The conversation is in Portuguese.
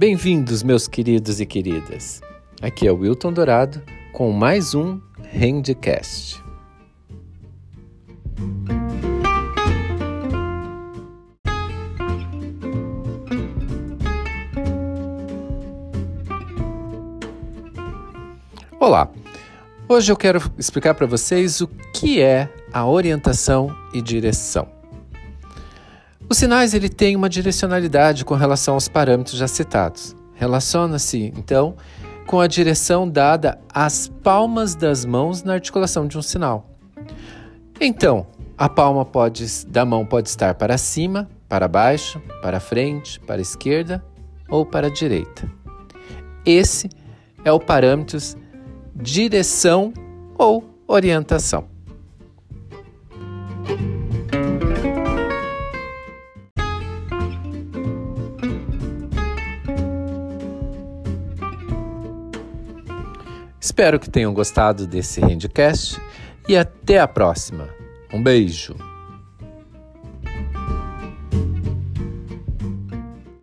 Bem-vindos, meus queridos e queridas. Aqui é o Wilton Dourado com mais um Handcast. Olá. Hoje eu quero explicar para vocês o que é a orientação e direção. Os sinais ele tem uma direcionalidade com relação aos parâmetros já citados. Relaciona-se, então, com a direção dada às palmas das mãos na articulação de um sinal. Então, a palma pode, da mão pode estar para cima, para baixo, para frente, para a esquerda ou para a direita. Esse é o parâmetro direção ou orientação. Espero que tenham gostado desse Handcast e até a próxima. Um beijo!